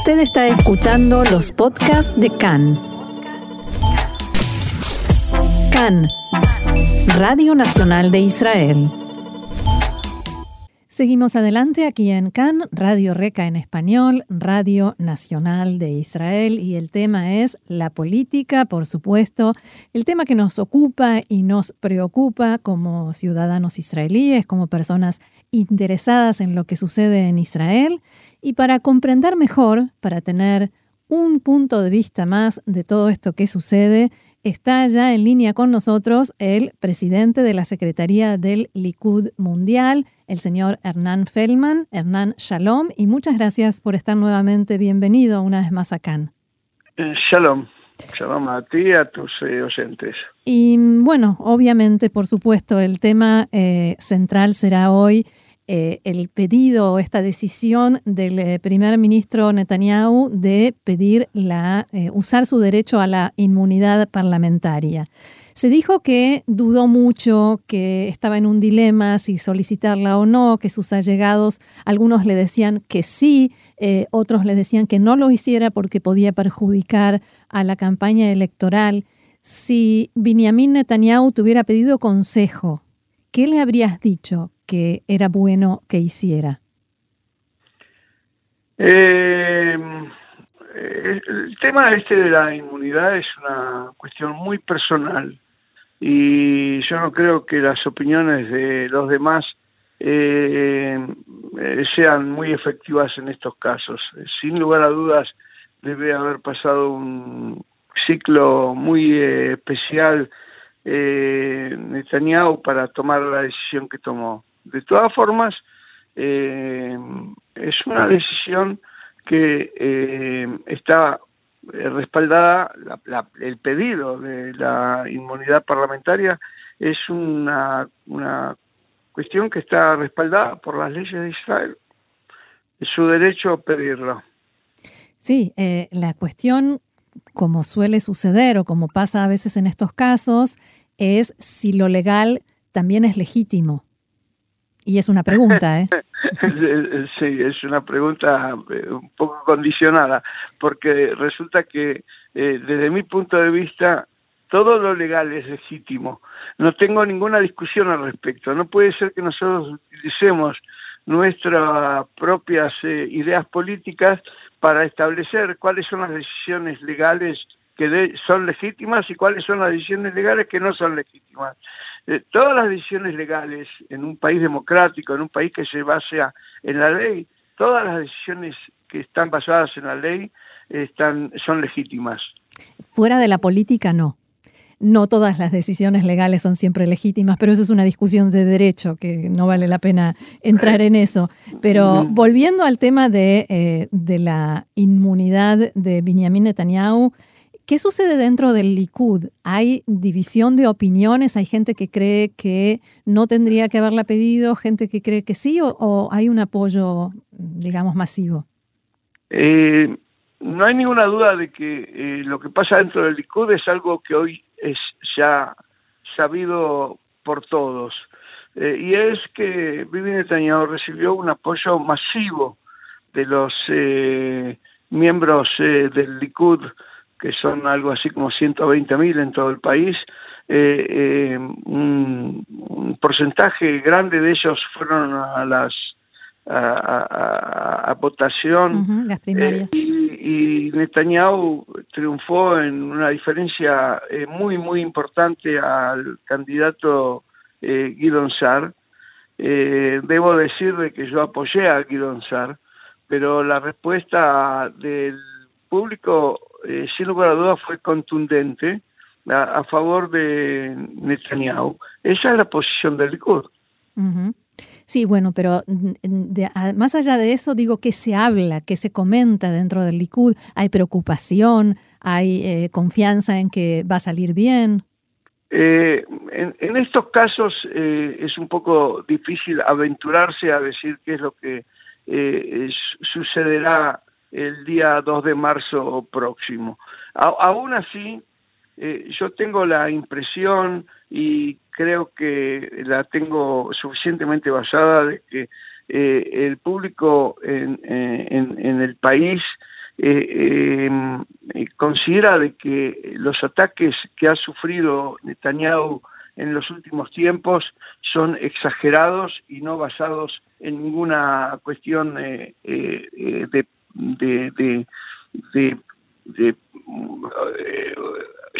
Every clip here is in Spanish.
Usted está escuchando los podcasts de CAN. CAN, Radio Nacional de Israel. Seguimos adelante aquí en CAN, Radio Reca en español, Radio Nacional de Israel y el tema es la política, por supuesto, el tema que nos ocupa y nos preocupa como ciudadanos israelíes, como personas interesadas en lo que sucede en Israel y para comprender mejor, para tener un punto de vista más de todo esto que sucede, Está ya en línea con nosotros el presidente de la Secretaría del Likud Mundial, el señor Hernán Feldman. Hernán, shalom y muchas gracias por estar nuevamente. Bienvenido una vez más acá. Eh, shalom. Shalom a ti y a tus eh, oyentes. Y bueno, obviamente, por supuesto, el tema eh, central será hoy eh, el pedido, esta decisión del eh, primer ministro Netanyahu de pedir la, eh, usar su derecho a la inmunidad parlamentaria. Se dijo que dudó mucho, que estaba en un dilema si solicitarla o no, que sus allegados, algunos le decían que sí, otros le decían que no lo hiciera porque podía perjudicar a la campaña electoral. Si Benjamin Netanyahu te hubiera pedido consejo, ¿qué le habrías dicho? Que era bueno que hiciera? Eh, el tema este de la inmunidad es una cuestión muy personal y yo no creo que las opiniones de los demás eh, sean muy efectivas en estos casos. Sin lugar a dudas debe haber pasado un ciclo muy eh, especial eh, Netanyahu para tomar la decisión que tomó. De todas formas, eh, es una decisión que eh, está respaldada, el pedido de la inmunidad parlamentaria es una, una cuestión que está respaldada por las leyes de Israel. Su derecho a pedirlo. Sí, eh, la cuestión, como suele suceder o como pasa a veces en estos casos, es si lo legal también es legítimo. Y es una pregunta, ¿eh? sí, es una pregunta eh, un poco condicionada, porque resulta que eh, desde mi punto de vista todo lo legal es legítimo. No tengo ninguna discusión al respecto. No puede ser que nosotros utilicemos nuestras propias eh, ideas políticas para establecer cuáles son las decisiones legales que son legítimas y cuáles son las decisiones legales que no son legítimas. Eh, todas las decisiones legales en un país democrático, en un país que se base en la ley, todas las decisiones que están basadas en la ley están, son legítimas. Fuera de la política, no. No todas las decisiones legales son siempre legítimas, pero eso es una discusión de derecho que no vale la pena entrar en eso. Pero mm. volviendo al tema de, eh, de la inmunidad de Benjamin Netanyahu, ¿Qué sucede dentro del Likud? ¿Hay división de opiniones? ¿Hay gente que cree que no tendría que haberla pedido, gente que cree que sí, o, hay un apoyo, digamos, masivo? Eh, no hay ninguna duda de que eh, lo que pasa dentro del Likud es algo que hoy es ya sabido por todos. Eh, y es que Bibi Netanyahu recibió un apoyo masivo de los miembros del Likud que son algo así como 120 mil en todo el país, eh, eh, un, porcentaje grande de ellos fueron a las a, votación las primarias. Eh, y, y, Netanyahu triunfó en una diferencia muy muy importante al candidato eh, Guidon Sar. debo decir de que yo apoyé a Guidon Sar, pero la respuesta del público eh, sin lugar a dudas fue contundente a, favor de Netanyahu. Esa es la posición del Likud. Sí, bueno, pero más allá de eso, digo que se habla, que se comenta dentro del Likud, hay preocupación, hay eh, confianza en que va a salir bien. Eh, en, estos casos es un poco difícil aventurarse a decir qué es lo que sucederá el día 2 de marzo próximo. aún así, eh, yo tengo la impresión y creo que la tengo suficientemente basada de que eh, el público en, en, el país em, considera de que los ataques que ha sufrido Netanyahu en los últimos tiempos son exagerados y no basados en ninguna cuestión de, de, de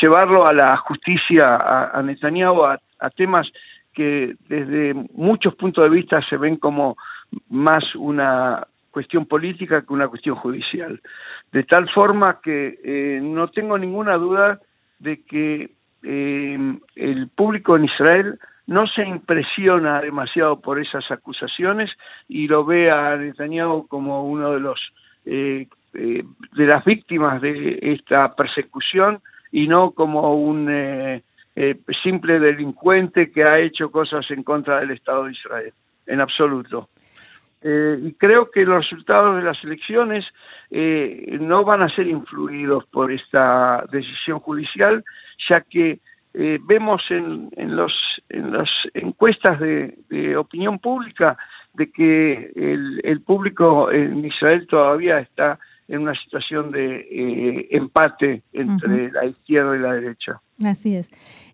llevarlo a la justicia a, Netanyahu a, temas que desde muchos puntos de vista se ven como más una cuestión política que una cuestión judicial. De tal forma que eh, no tengo ninguna duda de que eh, el público en Israel no se impresiona demasiado por esas acusaciones y lo ve a Netanyahu como uno de los eh, de las víctimas de esta persecución y no como un eh, eh, simple delincuente que ha hecho cosas en contra del Estado de Israel, en absoluto. Eh, y creo que los resultados de las elecciones no van a ser influidos por esta decisión judicial, ya que vemos en, en, los, en las encuestas de, opinión pública de que el, el público en Israel todavía está en una situación de eh, empate entre la izquierda y la derecha. Así es.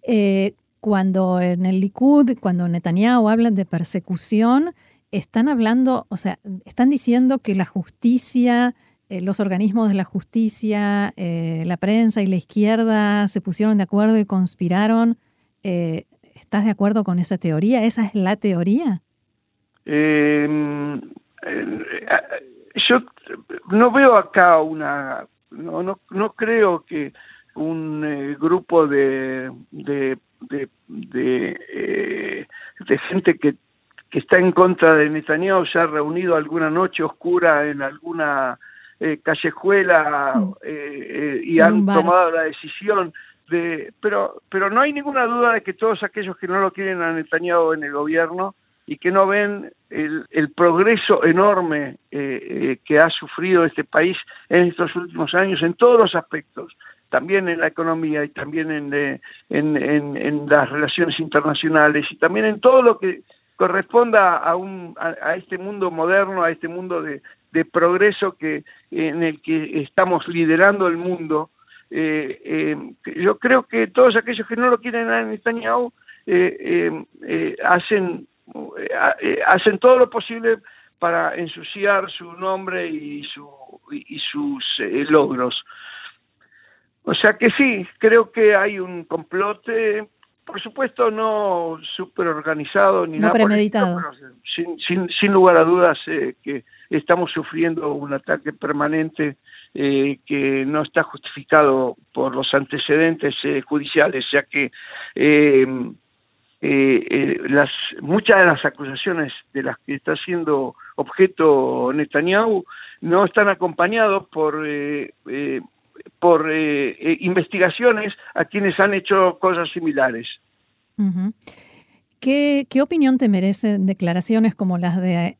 Eh, cuando en el Likud, cuando Netanyahu hablan de persecución, están hablando, o sea, están diciendo que la justicia, eh, los organismos de la justicia, la prensa y la izquierda se pusieron de acuerdo y conspiraron. ¿Estás de acuerdo con esa teoría? ¿Esa es la teoría? Yo no veo acá una, no, no, no creo que un eh, grupo de, de, de, de, eh, gente que, que está en contra de Netanyahu se ha reunido alguna noche oscura en alguna eh, callejuela y han tomado la decisión de pero pero no hay ninguna duda de que todos aquellos que no lo quieren a Netanyahu en el gobierno y que no ven el, el progreso enorme eh, eh, que ha sufrido este país en estos últimos años en todos los aspectos, también en la economía y también en, eh, en, en, las relaciones internacionales y también en todo lo que corresponda a, un, a, este mundo moderno, a este mundo de, de, progreso que en el que estamos liderando el mundo. yo creo que todos aquellos que no lo quieren a Netanyahu hacen hacen todo lo posible para ensuciar su nombre y, su, y sus eh, logros. O sea que sí, creo que hay un complot, por supuesto no súper organizado ni nada premeditado. sin, sin, sin, lugar a dudas que estamos sufriendo un ataque permanente que no está justificado por los antecedentes judiciales, ya que eh, eh, las muchas de las acusaciones de las que está siendo objeto Netanyahu no están acompañados por eh, eh por investigaciones a quienes han hecho cosas similares. ¿Qué, opinión te merecen declaraciones como las de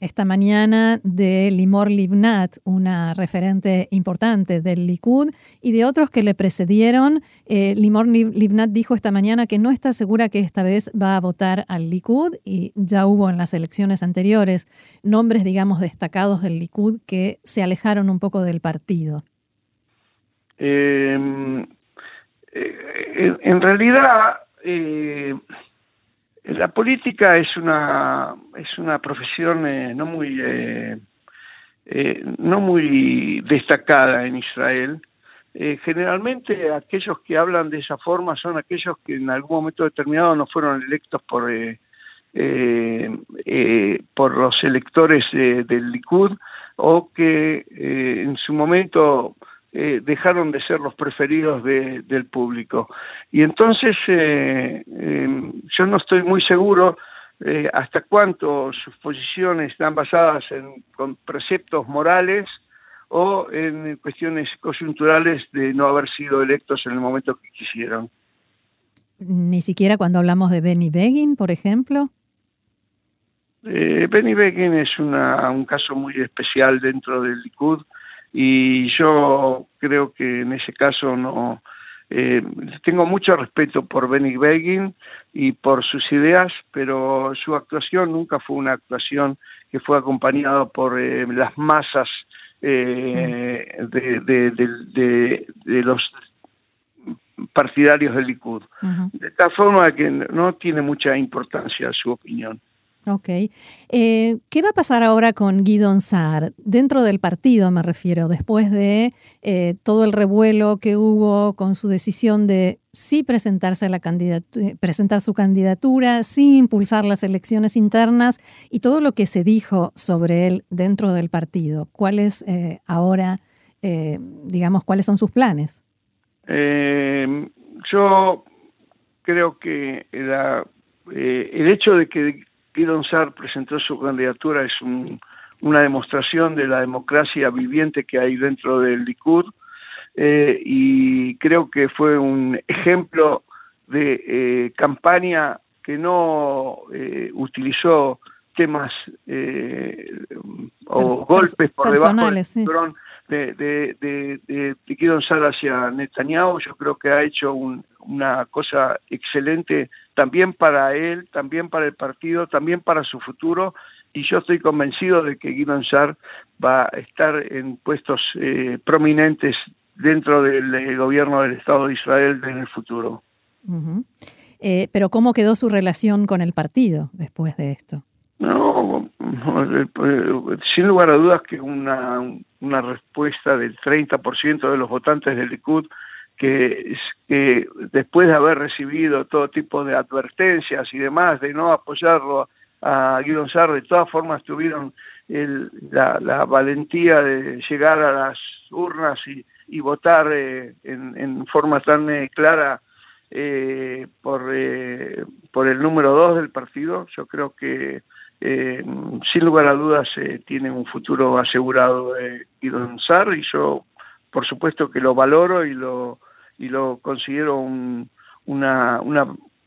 esta mañana de Limor Livnat, una referente importante del Likud, y de otros que le precedieron? Eh, Limor Livnat dijo esta mañana que no está segura que esta vez va a votar al Likud y ya hubo en las elecciones anteriores nombres, digamos, destacados del Likud que se alejaron un poco del partido. Em, eh, en realidad... Eh, la política es una es una profesión eh, no muy eh, eh, no muy destacada en Israel. generalmente aquellos que hablan de esa forma son aquellos que en algún momento determinado no fueron electos por por los electores del Likud o que en su momento eh, dejaron de ser los preferidos del público. Y entonces eh, em, yo no estoy muy seguro eh, hasta cuánto sus posiciones están basadas en con preceptos morales o en cuestiones coyunturales de no haber sido electos en el momento que quisieron. Ni siquiera cuando hablamos de Benny Begin, por ejemplo. Benny Begin es una, un caso muy especial dentro del Likud y yo creo que en ese caso no eh, tengo mucho respeto por Benny Begin y por sus ideas, pero su actuación nunca fue una actuación que fue acompañada por eh, las masas eh, de, de, los partidarios del Likud. De tal forma que no tiene mucha importancia su opinión. Ok. Eh, ¿Qué va a pasar ahora con Guido Saar? Dentro del partido me refiero, después de eh, todo el revuelo que hubo con su decisión de sí presentarse a la presentar su candidatura, sí impulsar las elecciones internas y todo lo que se dijo sobre él dentro del partido. ¿Cuáles eh, ahora, digamos, cuáles son sus planes? yo creo que el hecho de que Sar presentó su candidatura es una demostración de la democracia viviente que hay dentro del Likud eh, y creo que fue un ejemplo de eh, campaña que no eh, utilizó temas o golpes por debajo del de, de, de, de, hacia Netanyahu. Yo creo que ha hecho una cosa excelente también para él, también para el partido, también para su futuro. Y yo estoy convencido de que Guido Sar va a estar en puestos eh, prominentes dentro del eh, gobierno del Estado de Israel en el futuro. Eh, pero ¿cómo quedó su relación con el partido después de esto? No, sin lugar a dudas que una, una respuesta del 30% de los votantes del Likud que, que, después de haber recibido todo tipo de advertencias y demás de no apoyarlo a Guido Sarr, de todas formas tuvieron el, la, la, valentía de llegar a las urnas y, y votar eh, en, en, forma tan eh, clara eh, por, eh, por el número dos del partido. Yo creo que eh, sin lugar a dudas eh, tiene un futuro asegurado eh, Guido Sar y yo por supuesto que lo valoro y lo y lo considero un, una, una,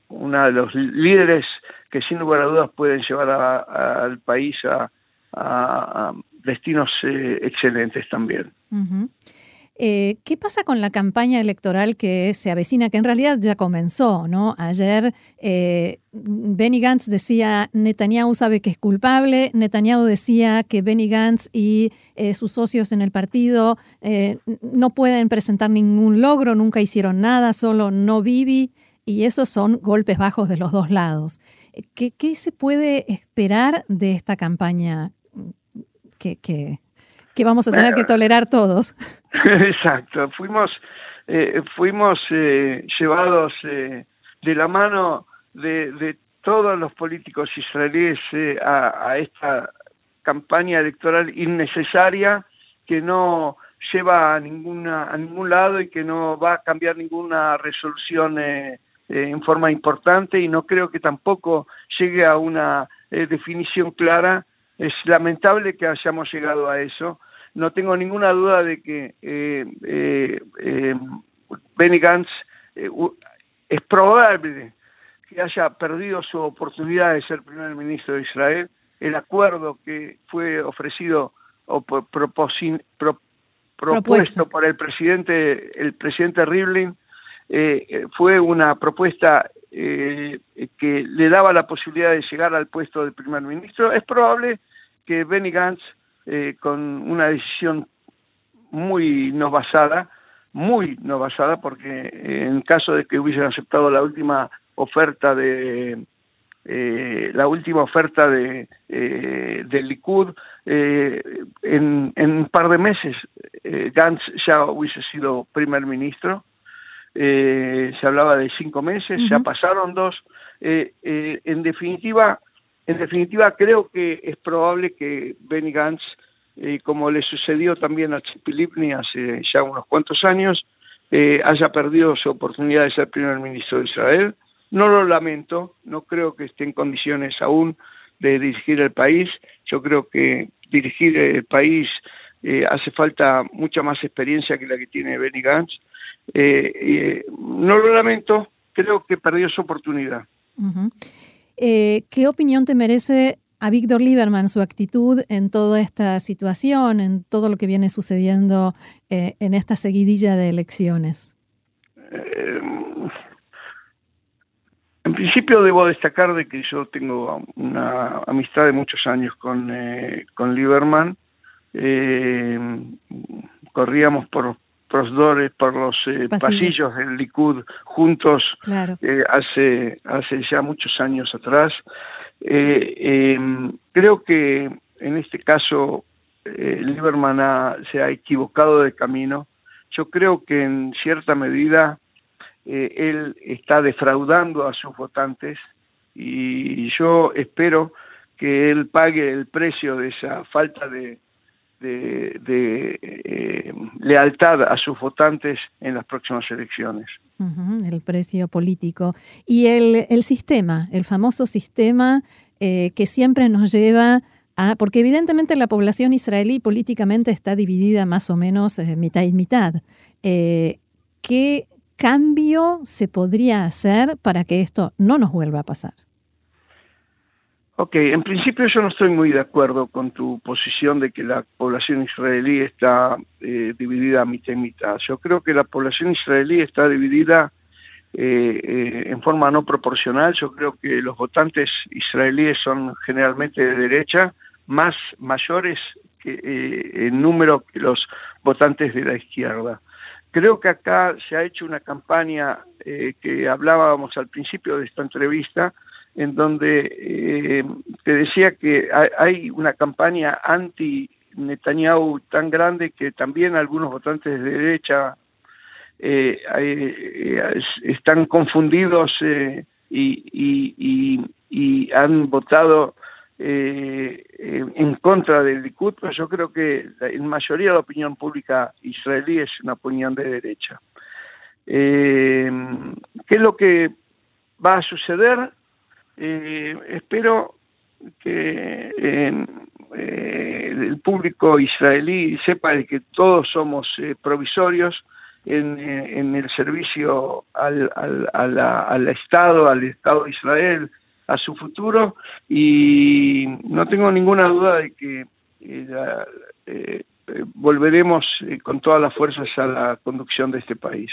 una de los líderes que sin lugar a dudas pueden llevar al país a, a, destinos eh, excelentes también. Eh, ¿Qué pasa con la campaña electoral que se avecina, que en realidad ya comenzó? ¿no? Ayer eh, Benny Gantz decía Netanyahu sabe que es culpable, Netanyahu decía que Benny Gantz y eh, sus socios en el partido no pueden presentar ningún logro, nunca hicieron nada, solo no Bibi, y esos son golpes bajos de los dos lados. ¿Qué, se puede esperar de esta campaña que vamos a tener que tolerar todos. Exacto, fuimos, eh, fuimos eh, llevados eh, de la mano de, de, todos los políticos israelíes a, a, esta campaña electoral innecesaria que no lleva a ninguna a ningún lado y que no va a cambiar ninguna resolución en forma importante y no creo que tampoco llegue a una definición clara es lamentable que hayamos llegado a eso. No tengo ninguna duda de que eh, eh, eh Benny Gantz eh, es probable que haya perdido su oportunidad de ser primer ministro de Israel. El acuerdo que fue ofrecido o propuesto por el presidente, el presidente Rivlin, fue una propuesta eh, que le daba la posibilidad de llegar al puesto de primer ministro, es probable que Benny Gantz, eh, con una decisión muy no basada, muy no basada, porque en caso de que hubiesen aceptado la última oferta de eh, la última oferta de eh, del Likud en, en, un par de meses Gantz ya hubiese sido primer ministro eh, se hablaba de cinco meses, ya pasaron dos. Eh, eh, en definitiva, en definitiva creo que es probable que Benny Gantz, como le sucedió también a Chipilipni hace ya unos cuantos años, haya perdido su oportunidad de ser primer ministro de Israel. No lo lamento, no creo que esté en condiciones aún de dirigir el país. Yo creo que dirigir el país hace falta mucha más experiencia que la que tiene Benny Gantz eh, eh, no lo lamento, creo que perdió su oportunidad. Eh, ¿Qué opinión te merece a Víctor Lieberman su actitud en toda esta situación, en todo lo que viene sucediendo en esta seguidilla de elecciones? en principio debo destacar de que yo tengo una amistad de muchos años con, con Lieberman. corríamos por profesores por los eh, pasillos. del Likud juntos eh, hace, hace ya muchos años atrás. Eh, em, creo que en este caso Lieberman se ha equivocado de camino. Yo creo que en cierta medida él está defraudando a sus votantes y yo espero que él pague el precio de esa falta de, de, eh, lealtad a sus votantes en las próximas elecciones. el precio político. Y el, el sistema, el famoso sistema eh, que siempre nos lleva a, porque evidentemente la población israelí políticamente está dividida más o menos eh, mitad y mitad. ¿Qué cambio se podría hacer para que esto no nos vuelva a pasar? Ok, en principio yo no estoy muy de acuerdo con tu posición de que la población israelí está eh, dividida a mitad y mitad. Yo creo que la población israelí está dividida eh, eh, en forma no proporcional. Yo creo que los votantes israelíes son generalmente de derecha, más mayores que, en número que los votantes de la izquierda. Creo que acá se ha hecho una campaña que hablábamos al principio de esta entrevista, en donde eh, te decía que hay una campaña anti Netanyahu tan grande que también algunos votantes de derecha eh, eh, están confundidos y, han votado en contra del Likud, pero yo creo que en mayoría de la opinión pública israelí es una opinión de derecha. ¿Qué es lo que va a suceder? Eh, espero que eh, el público israelí sepa de que todos somos eh, provisorios en, en, el servicio al, al, al Estado, al Estado de Israel, a su futuro y no tengo ninguna duda de que volveremos con todas las fuerzas a la conducción de este país.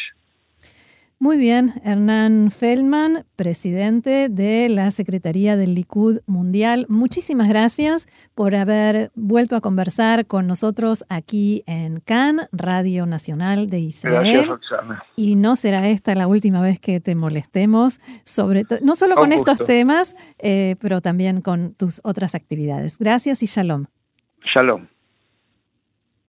Muy bien, Hernán Feldman, presidente de la Secretaría del Likud Mundial. Muchísimas gracias por haber vuelto a conversar con nosotros aquí en Cannes, Radio Nacional de Israel. Gracias, Y no será esta la última vez que te molestemos, sobre no solo con, estos temas, eh, pero también con tus otras actividades. Gracias y shalom. Shalom.